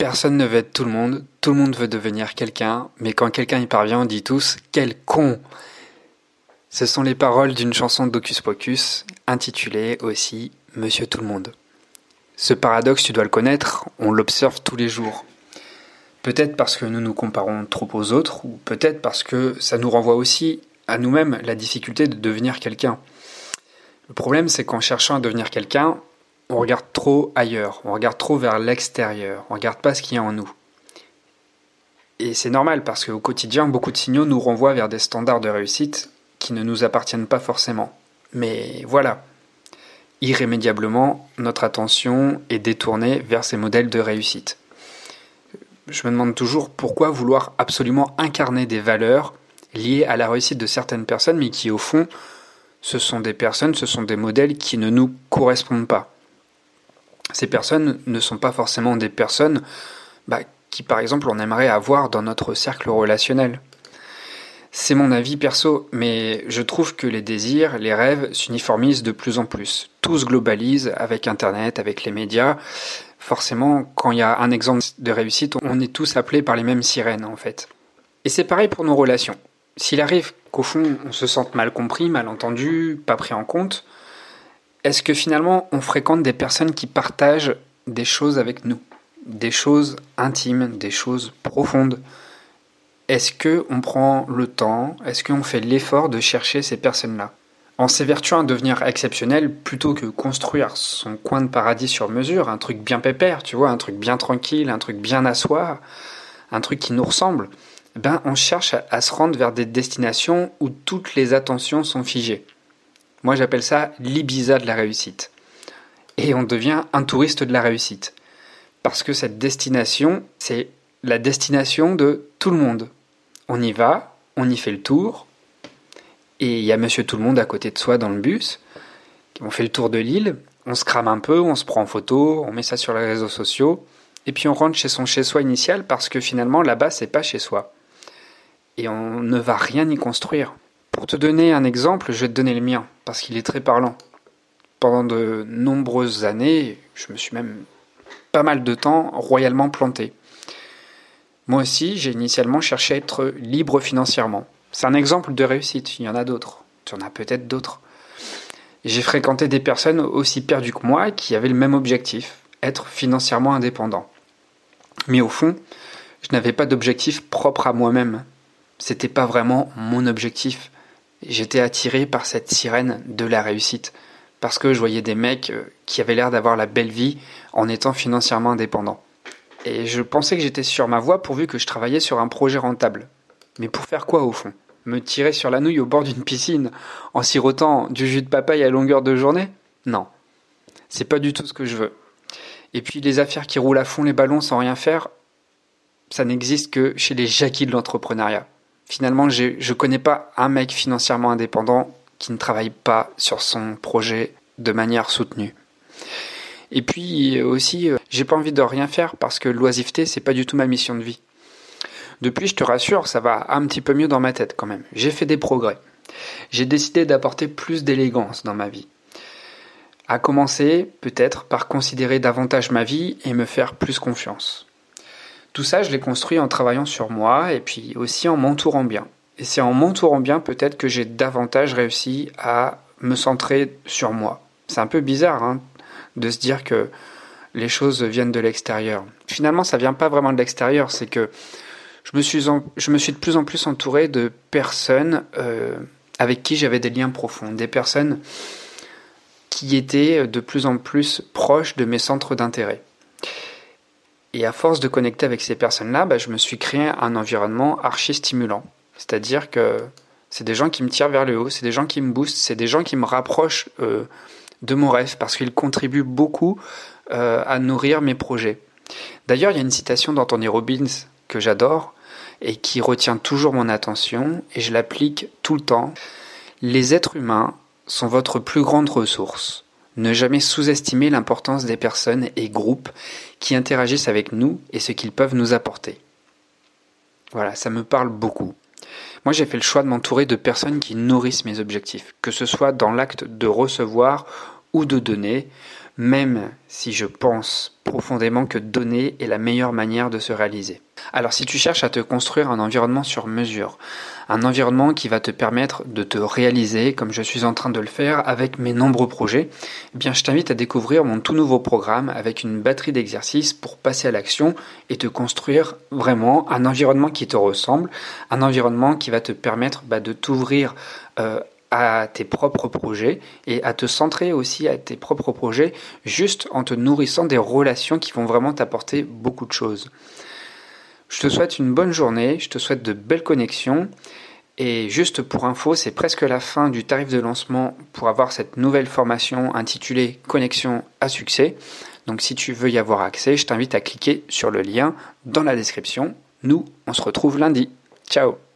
Personne ne veut être tout le monde, tout le monde veut devenir quelqu'un, mais quand quelqu'un y parvient, on dit tous Quel con Ce sont les paroles d'une chanson d'Ocus Pocus, intitulée aussi Monsieur Tout le Monde. Ce paradoxe, tu dois le connaître, on l'observe tous les jours. Peut-être parce que nous nous comparons trop aux autres, ou peut-être parce que ça nous renvoie aussi à nous-mêmes la difficulté de devenir quelqu'un. Le problème, c'est qu'en cherchant à devenir quelqu'un, on regarde trop ailleurs, on regarde trop vers l'extérieur, on regarde pas ce qu'il y a en nous. Et c'est normal parce qu'au quotidien, beaucoup de signaux nous renvoient vers des standards de réussite qui ne nous appartiennent pas forcément. Mais voilà, irrémédiablement, notre attention est détournée vers ces modèles de réussite. Je me demande toujours pourquoi vouloir absolument incarner des valeurs liées à la réussite de certaines personnes, mais qui au fond, ce sont des personnes, ce sont des modèles qui ne nous correspondent pas ces personnes ne sont pas forcément des personnes bah, qui, par exemple, on aimerait avoir dans notre cercle relationnel. C'est mon avis perso, mais je trouve que les désirs, les rêves s'uniformisent de plus en plus. Tout se globalise avec Internet, avec les médias. Forcément, quand il y a un exemple de réussite, on est tous appelés par les mêmes sirènes, en fait. Et c'est pareil pour nos relations. S'il arrive qu'au fond, on se sente mal compris, mal entendu, pas pris en compte, est-ce que finalement on fréquente des personnes qui partagent des choses avec nous, des choses intimes, des choses profondes. Est-ce que on prend le temps, est-ce qu'on fait l'effort de chercher ces personnes-là? En s'évertuant à devenir exceptionnel plutôt que construire son coin de paradis sur mesure, un truc bien pépère, tu vois, un truc bien tranquille, un truc bien soi, un truc qui nous ressemble, ben on cherche à se rendre vers des destinations où toutes les attentions sont figées. Moi, j'appelle ça l'Ibiza de la réussite. Et on devient un touriste de la réussite. Parce que cette destination, c'est la destination de tout le monde. On y va, on y fait le tour, et il y a monsieur tout le monde à côté de soi dans le bus. On fait le tour de l'île, on se crame un peu, on se prend en photo, on met ça sur les réseaux sociaux, et puis on rentre chez son chez-soi initial parce que finalement là-bas c'est pas chez soi. Et on ne va rien y construire. Pour te donner un exemple, je vais te donner le mien, parce qu'il est très parlant. Pendant de nombreuses années, je me suis même pas mal de temps royalement planté. Moi aussi, j'ai initialement cherché à être libre financièrement. C'est un exemple de réussite, il y en a d'autres. Tu en as peut-être d'autres. J'ai fréquenté des personnes aussi perdues que moi qui avaient le même objectif, être financièrement indépendant. Mais au fond, je n'avais pas d'objectif propre à moi-même. C'était pas vraiment mon objectif j'étais attiré par cette sirène de la réussite, parce que je voyais des mecs euh, qui avaient l'air d'avoir la belle vie en étant financièrement indépendants. Et je pensais que j'étais sur ma voie pourvu que je travaillais sur un projet rentable. Mais pour faire quoi au fond? Me tirer sur la nouille au bord d'une piscine en sirotant du jus de papaye à longueur de journée? Non. C'est pas du tout ce que je veux. Et puis les affaires qui roulent à fond les ballons sans rien faire, ça n'existe que chez les jacquies de l'entrepreneuriat finalement, je ne connais pas un mec financièrement indépendant qui ne travaille pas sur son projet de manière soutenue. Et puis aussi, euh, j'ai pas envie de rien faire parce que l'oisiveté, c'est pas du tout ma mission de vie. Depuis, je te rassure, ça va un petit peu mieux dans ma tête quand même. J'ai fait des progrès. J'ai décidé d'apporter plus d'élégance dans ma vie. À commencer, peut-être, par considérer davantage ma vie et me faire plus confiance. Tout ça, je l'ai construit en travaillant sur moi et puis aussi en m'entourant bien. Et c'est en m'entourant bien peut-être que j'ai davantage réussi à me centrer sur moi. C'est un peu bizarre hein, de se dire que les choses viennent de l'extérieur. Finalement, ça vient pas vraiment de l'extérieur, c'est que je me, suis je me suis de plus en plus entouré de personnes euh, avec qui j'avais des liens profonds, des personnes qui étaient de plus en plus proches de mes centres d'intérêt. Et à force de connecter avec ces personnes-là, bah, je me suis créé un environnement archi stimulant. C'est-à-dire que c'est des gens qui me tirent vers le haut, c'est des gens qui me boostent, c'est des gens qui me rapprochent euh, de mon rêve parce qu'ils contribuent beaucoup euh, à nourrir mes projets. D'ailleurs, il y a une citation d'Anthony Robbins que j'adore et qui retient toujours mon attention et je l'applique tout le temps. Les êtres humains sont votre plus grande ressource. Ne jamais sous-estimer l'importance des personnes et groupes qui interagissent avec nous et ce qu'ils peuvent nous apporter. Voilà, ça me parle beaucoup. Moi, j'ai fait le choix de m'entourer de personnes qui nourrissent mes objectifs, que ce soit dans l'acte de recevoir ou de donner, même si je pense profondément que donner est la meilleure manière de se réaliser. Alors si tu cherches à te construire un environnement sur mesure, un environnement qui va te permettre de te réaliser comme je suis en train de le faire avec mes nombreux projets, eh bien je t'invite à découvrir mon tout nouveau programme avec une batterie d'exercices pour passer à l'action et te construire vraiment un environnement qui te ressemble, un environnement qui va te permettre bah, de t'ouvrir euh, à tes propres projets et à te centrer aussi à tes propres projets juste en te nourrissant des relations qui vont vraiment t'apporter beaucoup de choses. Je te souhaite une bonne journée, je te souhaite de belles connexions et juste pour info, c'est presque la fin du tarif de lancement pour avoir cette nouvelle formation intitulée Connexion à succès. Donc si tu veux y avoir accès, je t'invite à cliquer sur le lien dans la description. Nous, on se retrouve lundi. Ciao